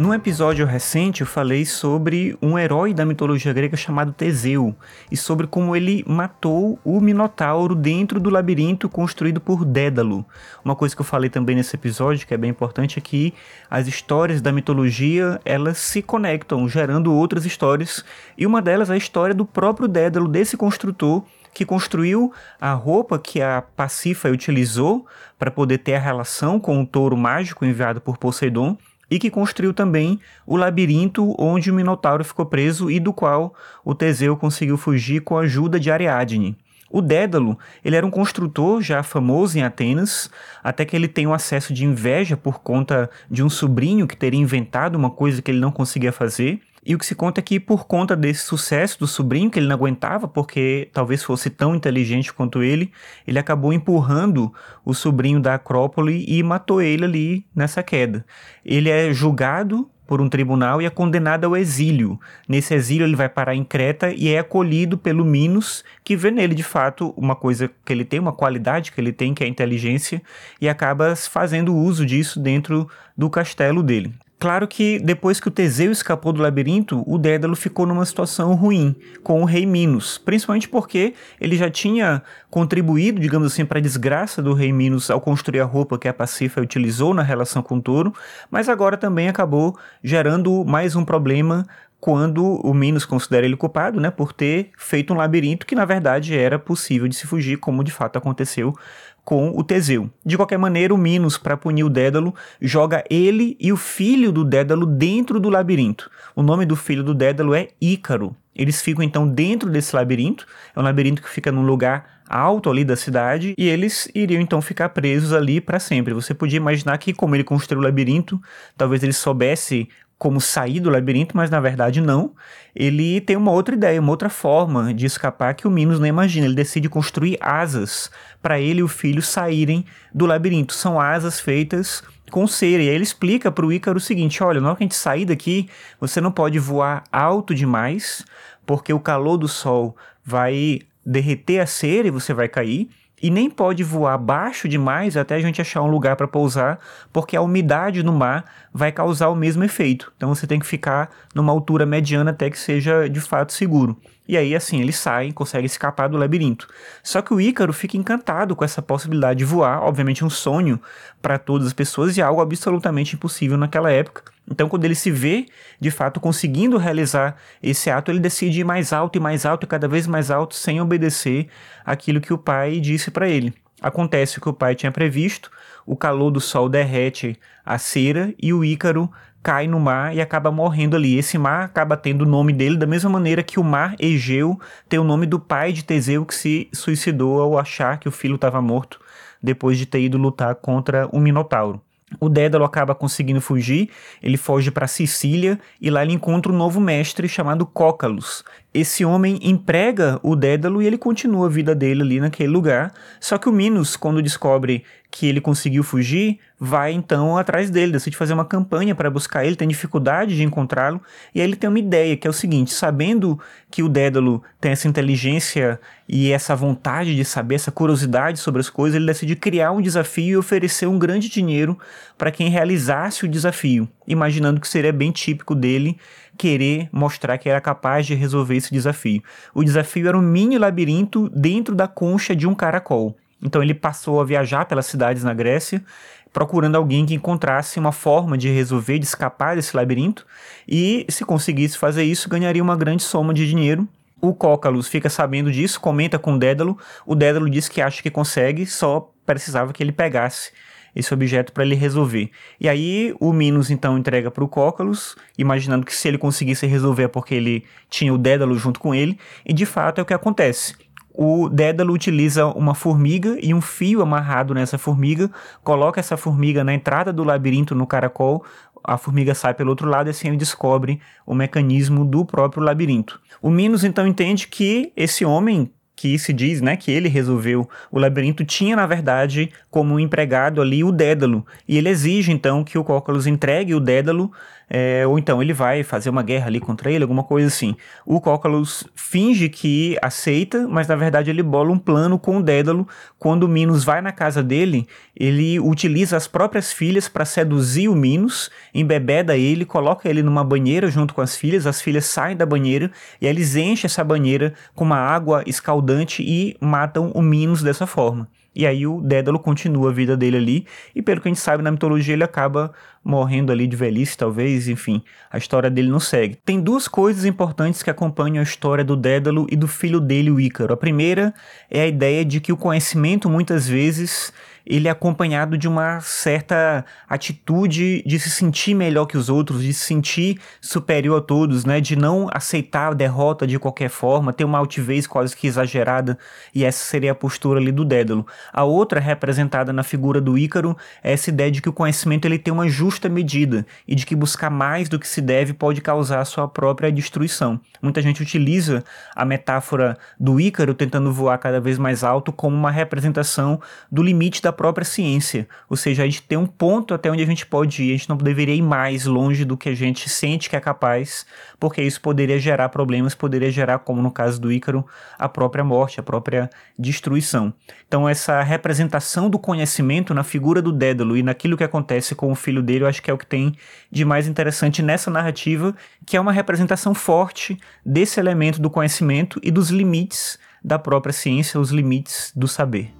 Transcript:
Num episódio recente eu falei sobre um herói da mitologia grega chamado Teseu e sobre como ele matou o Minotauro dentro do labirinto construído por Dédalo. Uma coisa que eu falei também nesse episódio que é bem importante é que as histórias da mitologia elas se conectam, gerando outras histórias e uma delas é a história do próprio Dédalo, desse construtor que construiu a roupa que a Pacífae utilizou para poder ter a relação com o touro mágico enviado por Poseidon e que construiu também o labirinto onde o Minotauro ficou preso e do qual o Teseu conseguiu fugir com a ajuda de Ariadne. O Dédalo, ele era um construtor já famoso em Atenas, até que ele tem um acesso de inveja por conta de um sobrinho que teria inventado uma coisa que ele não conseguia fazer. E o que se conta é que, por conta desse sucesso do sobrinho, que ele não aguentava, porque talvez fosse tão inteligente quanto ele, ele acabou empurrando o sobrinho da Acrópole e matou ele ali nessa queda. Ele é julgado por um tribunal e é condenado ao exílio. Nesse exílio ele vai parar em Creta e é acolhido pelo Minos, que vê nele de fato uma coisa que ele tem, uma qualidade que ele tem, que é a inteligência, e acaba fazendo uso disso dentro do castelo dele. Claro que depois que o Teseu escapou do labirinto, o Dédalo ficou numa situação ruim com o rei Minos, principalmente porque ele já tinha contribuído, digamos assim, para a desgraça do rei Minos ao construir a roupa que a Pacífica utilizou na relação com o touro, mas agora também acabou gerando mais um problema quando o Minos considera ele culpado, né, por ter feito um labirinto que na verdade era possível de se fugir, como de fato aconteceu com o Teseu. De qualquer maneira, o Minos, para punir o Dédalo, joga ele e o filho do Dédalo dentro do labirinto. O nome do filho do Dédalo é Ícaro. Eles ficam então dentro desse labirinto, é um labirinto que fica num lugar alto ali da cidade, e eles iriam então ficar presos ali para sempre. Você podia imaginar que, como ele construiu o labirinto, talvez ele soubesse como sair do labirinto, mas na verdade não. Ele tem uma outra ideia, uma outra forma de escapar que o Minos não imagina. Ele decide construir asas para ele e o filho saírem do labirinto. São asas feitas com cera. E aí ele explica para o Ícaro o seguinte: olha, na hora que a gente sair daqui, você não pode voar alto demais, porque o calor do sol vai derreter a cera e você vai cair e nem pode voar baixo demais até a gente achar um lugar para pousar, porque a umidade no mar vai causar o mesmo efeito. Então você tem que ficar numa altura mediana até que seja de fato seguro. E aí, assim, eles saem, conseguem escapar do labirinto. Só que o Ícaro fica encantado com essa possibilidade de voar, obviamente um sonho para todas as pessoas e algo absolutamente impossível naquela época. Então, quando ele se vê, de fato, conseguindo realizar esse ato, ele decide ir mais alto e mais alto e cada vez mais alto, sem obedecer aquilo que o pai disse para ele. Acontece o que o pai tinha previsto, o calor do sol derrete a cera e o Ícaro cai no mar e acaba morrendo ali. Esse mar acaba tendo o nome dele da mesma maneira que o mar Egeu tem o nome do pai de Teseu que se suicidou ao achar que o filho estava morto depois de ter ido lutar contra um minotauro. O Dédalo acaba conseguindo fugir, ele foge para Sicília e lá ele encontra um novo mestre chamado Cócalos. Esse homem emprega o Dédalo e ele continua a vida dele ali naquele lugar. Só que o Minos, quando descobre que ele conseguiu fugir, vai então atrás dele, decide fazer uma campanha para buscar ele, tem dificuldade de encontrá-lo, e aí ele tem uma ideia, que é o seguinte, sabendo que o Dédalo tem essa inteligência e essa vontade de saber, essa curiosidade sobre as coisas, ele decide criar um desafio e oferecer um grande dinheiro para quem realizasse o desafio, imaginando que seria bem típico dele querer mostrar que era capaz de resolver esse desafio. O desafio era um mini labirinto dentro da concha de um caracol. Então ele passou a viajar pelas cidades na Grécia, procurando alguém que encontrasse uma forma de resolver, de escapar desse labirinto, e se conseguisse fazer isso, ganharia uma grande soma de dinheiro. O Cócalos fica sabendo disso, comenta com o Dédalo. O Dédalo diz que acha que consegue, só precisava que ele pegasse esse objeto para ele resolver. E aí o Minos então entrega para o Cócalos, imaginando que se ele conseguisse resolver é porque ele tinha o Dédalo junto com ele, e de fato é o que acontece o Dédalo utiliza uma formiga e um fio amarrado nessa formiga, coloca essa formiga na entrada do labirinto no caracol, a formiga sai pelo outro lado e assim ele descobre o mecanismo do próprio labirinto. O Minos então entende que esse homem que se diz, né, que ele resolveu o labirinto, tinha na verdade como empregado ali o Dédalo, e ele exige então que o Cócalos entregue o Dédalo é, ou então ele vai fazer uma guerra ali contra ele, alguma coisa assim. O Cócalos finge que aceita, mas na verdade ele bola um plano com o Dédalo. Quando o Minos vai na casa dele, ele utiliza as próprias filhas para seduzir o Minos, embebeda ele, coloca ele numa banheira junto com as filhas, as filhas saem da banheira e aí eles enchem essa banheira com uma água escaldante e matam o Minos dessa forma. E aí o Dédalo continua a vida dele ali, e pelo que a gente sabe na mitologia, ele acaba morrendo ali de velhice, talvez, enfim, a história dele não segue. Tem duas coisas importantes que acompanham a história do Dédalo e do filho dele, o Ícaro. A primeira é a ideia de que o conhecimento muitas vezes ele é acompanhado de uma certa atitude de se sentir melhor que os outros, de se sentir superior a todos, né? De não aceitar a derrota de qualquer forma, ter uma altivez quase que exagerada, e essa seria a postura ali do Dédalo. A outra, representada na figura do Ícaro, é essa ideia de que o conhecimento ele tem uma justa medida e de que buscar mais do que se deve pode causar a sua própria destruição. Muita gente utiliza a metáfora do Ícaro tentando voar cada vez mais alto como uma representação do limite da própria ciência. Ou seja, a gente tem um ponto até onde a gente pode ir, a gente não deveria ir mais longe do que a gente sente que é capaz, porque isso poderia gerar problemas, poderia gerar, como no caso do Ícaro, a própria morte, a própria destruição. Então, essa representação do conhecimento na figura do Dédalo e naquilo que acontece com o filho dele, eu acho que é o que tem de mais interessante nessa narrativa, que é uma representação forte desse elemento do conhecimento e dos limites da própria ciência, os limites do saber.